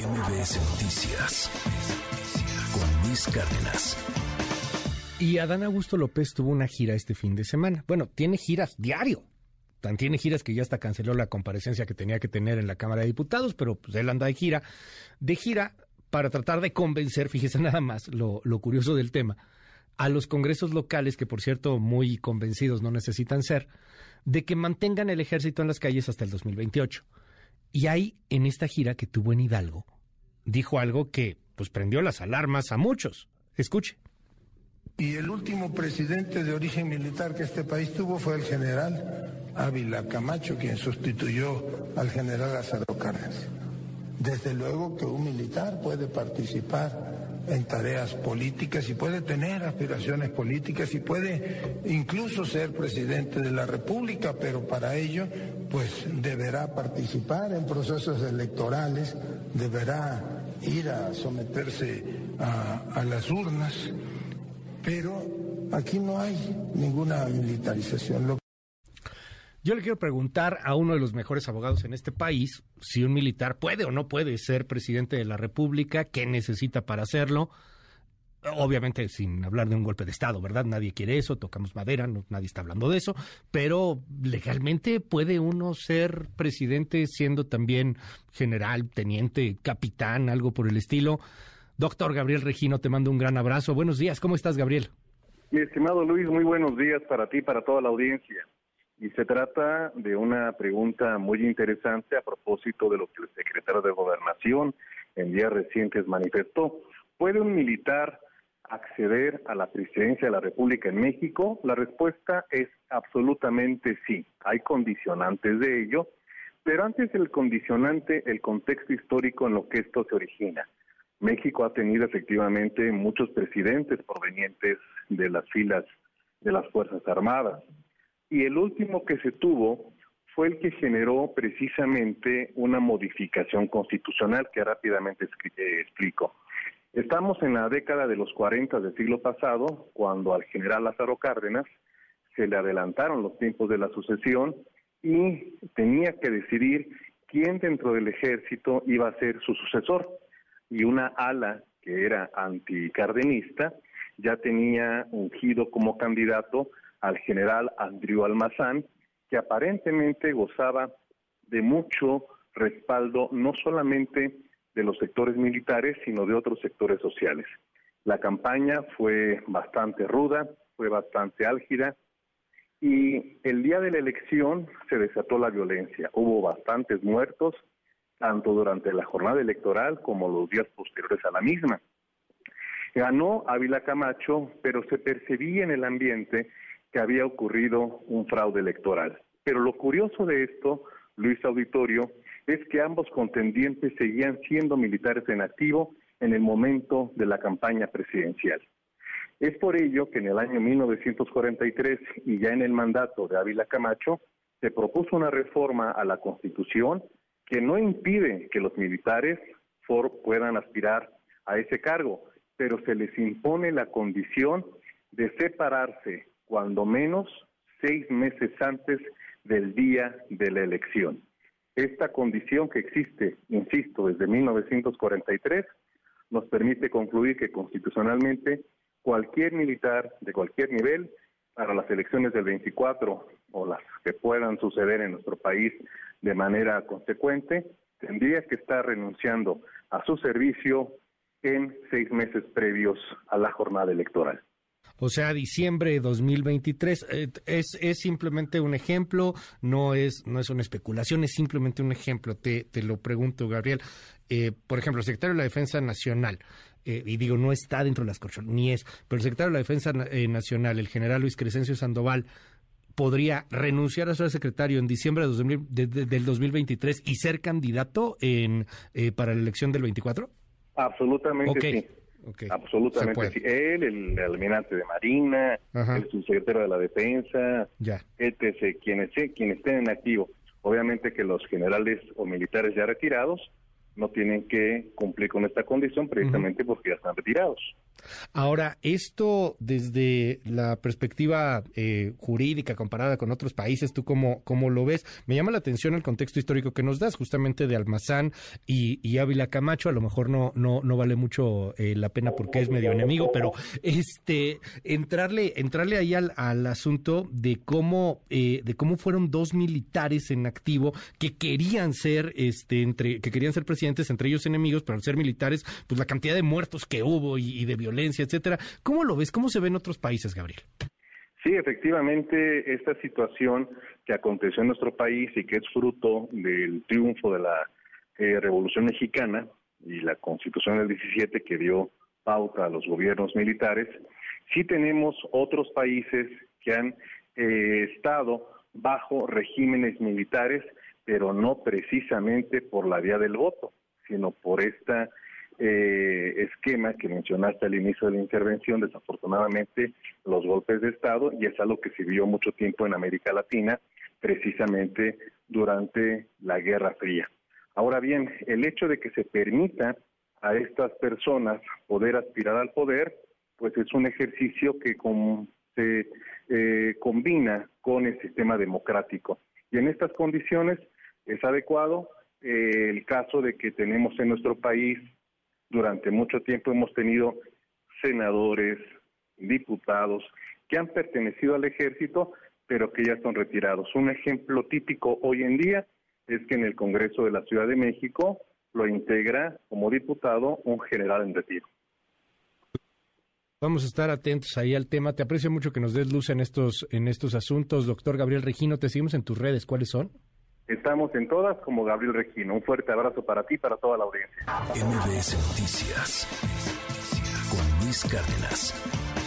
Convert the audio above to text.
MBS Noticias con Luis Cárdenas. Y Adán Augusto López tuvo una gira este fin de semana. Bueno, tiene giras diario. Tan tiene giras que ya hasta canceló la comparecencia que tenía que tener en la Cámara de Diputados, pero pues él anda de gira. De gira para tratar de convencer, fíjese nada más lo, lo curioso del tema, a los congresos locales, que por cierto muy convencidos no necesitan ser, de que mantengan el ejército en las calles hasta el 2028. Y ahí, en esta gira que tuvo en Hidalgo, dijo algo que pues prendió las alarmas a muchos. Escuche. Y el último presidente de origen militar que este país tuvo fue el general Ávila Camacho, quien sustituyó al general Lázaro Cárdenas. Desde luego que un militar puede participar en tareas políticas y puede tener aspiraciones políticas y puede incluso ser presidente de la República, pero para ello pues deberá participar en procesos electorales, deberá ir a someterse a, las urnas, pero aquí no hay ninguna militarización. Yo le quiero preguntar a uno de los mejores abogados en este país si un militar puede o no puede ser presidente de la República, qué necesita para hacerlo. Obviamente sin hablar de un golpe de Estado, ¿verdad? Nadie quiere eso, tocamos madera, nadie está hablando de eso, pero legalmente puede uno ser presidente siendo también general, teniente, capitán, algo por el estilo. Doctor Gabriel Regino, te mando un gran abrazo. Buenos días, ¿cómo estás, Gabriel? Mi estimado Luis, muy buenos días para ti para toda la audiencia. Y se trata de una pregunta muy interesante a propósito de lo que el secretario de Gobernación en días recientes manifestó. ¿Puede un militar acceder a la presidencia de la República en México? La respuesta es absolutamente sí. Hay condicionantes de ello, pero antes del condicionante, el contexto histórico en lo que esto se origina. México ha tenido efectivamente muchos presidentes provenientes de las filas de las Fuerzas Armadas y el último que se tuvo fue el que generó precisamente una modificación constitucional que rápidamente eh, explico. Estamos en la década de los 40 del siglo pasado, cuando al general Lázaro Cárdenas se le adelantaron los tiempos de la sucesión y tenía que decidir quién dentro del ejército iba a ser su sucesor. Y una ala que era anticardenista ya tenía ungido como candidato al general Andrew Almazán, que aparentemente gozaba de mucho respaldo no solamente de los sectores militares, sino de otros sectores sociales. La campaña fue bastante ruda, fue bastante álgida y el día de la elección se desató la violencia. Hubo bastantes muertos, tanto durante la jornada electoral como los días posteriores a la misma. Ganó Ávila Camacho, pero se percibía en el ambiente que había ocurrido un fraude electoral. Pero lo curioso de esto, Luis Auditorio, es que ambos contendientes seguían siendo militares en activo en el momento de la campaña presidencial. Es por ello que en el año 1943 y ya en el mandato de Ávila Camacho se propuso una reforma a la Constitución que no impide que los militares puedan aspirar a ese cargo, pero se les impone la condición de separarse cuando menos seis meses antes del día de la elección. Esta condición que existe, insisto, desde 1943, nos permite concluir que constitucionalmente cualquier militar de cualquier nivel para las elecciones del 24 o las que puedan suceder en nuestro país de manera consecuente, tendría que estar renunciando a su servicio en seis meses previos a la jornada electoral o sea, diciembre de 2023. Eh, es, es simplemente un ejemplo, no es, no es una especulación, es simplemente un ejemplo. Te, te lo pregunto, Gabriel. Eh, por ejemplo, el secretario de la Defensa Nacional, eh, y digo, no está dentro de las corchones, ni es, pero el secretario de la Defensa Nacional, el general Luis Crescencio Sandoval, podría renunciar a ser secretario en diciembre de, del 2023 y ser candidato en, para la elección del 24? Absolutamente sí. Absolutamente. Sí. Él, el, almirante de Marina, el subsecretario de la Defensa, ya. etc., quienes, quienes estén en activo. Obviamente que los generales o militares ya retirados no tienen que cumplir con esta condición precisamente porque ya están retirados. Ahora, esto desde la perspectiva eh, jurídica comparada con otros países, ¿tú cómo, cómo, lo ves? Me llama la atención el contexto histórico que nos das, justamente de Almazán y, Ávila Camacho. A lo mejor no, no, no vale mucho eh, la pena porque es medio enemigo, pero este entrarle, entrarle ahí al, asunto de cómo, eh, de cómo fueron dos militares en activo que querían ser, este, entre, que querían ser presidentes, entre ellos enemigos, pero al ser militares, pues la cantidad de muertos que hubo y de violencia etcétera. ¿Cómo lo ves? ¿Cómo se ve en otros países, Gabriel? Sí, efectivamente, esta situación que aconteció en nuestro país y que es fruto del triunfo de la eh, Revolución Mexicana y la Constitución del 17 que dio pauta a los gobiernos militares, sí tenemos otros países que han eh, estado bajo regímenes militares, pero no precisamente por la vía del voto, sino por esta eh, esquema que mencionaste al inicio de la intervención, desafortunadamente los golpes de Estado, y es algo que se vio mucho tiempo en América Latina, precisamente durante la Guerra Fría. Ahora bien, el hecho de que se permita a estas personas poder aspirar al poder, pues es un ejercicio que se eh, combina con el sistema democrático. Y en estas condiciones es adecuado eh, el caso de que tenemos en nuestro país durante mucho tiempo hemos tenido senadores, diputados que han pertenecido al ejército, pero que ya son retirados. Un ejemplo típico hoy en día es que en el Congreso de la Ciudad de México lo integra como diputado un general en retiro. Vamos a estar atentos ahí al tema. Te aprecio mucho que nos des luz en estos, en estos asuntos. Doctor Gabriel Regino, te seguimos en tus redes. ¿Cuáles son? Estamos en todas como Gabriel Regino. Un fuerte abrazo para ti y para toda la audiencia. MBS Noticias con Luis Cárdenas.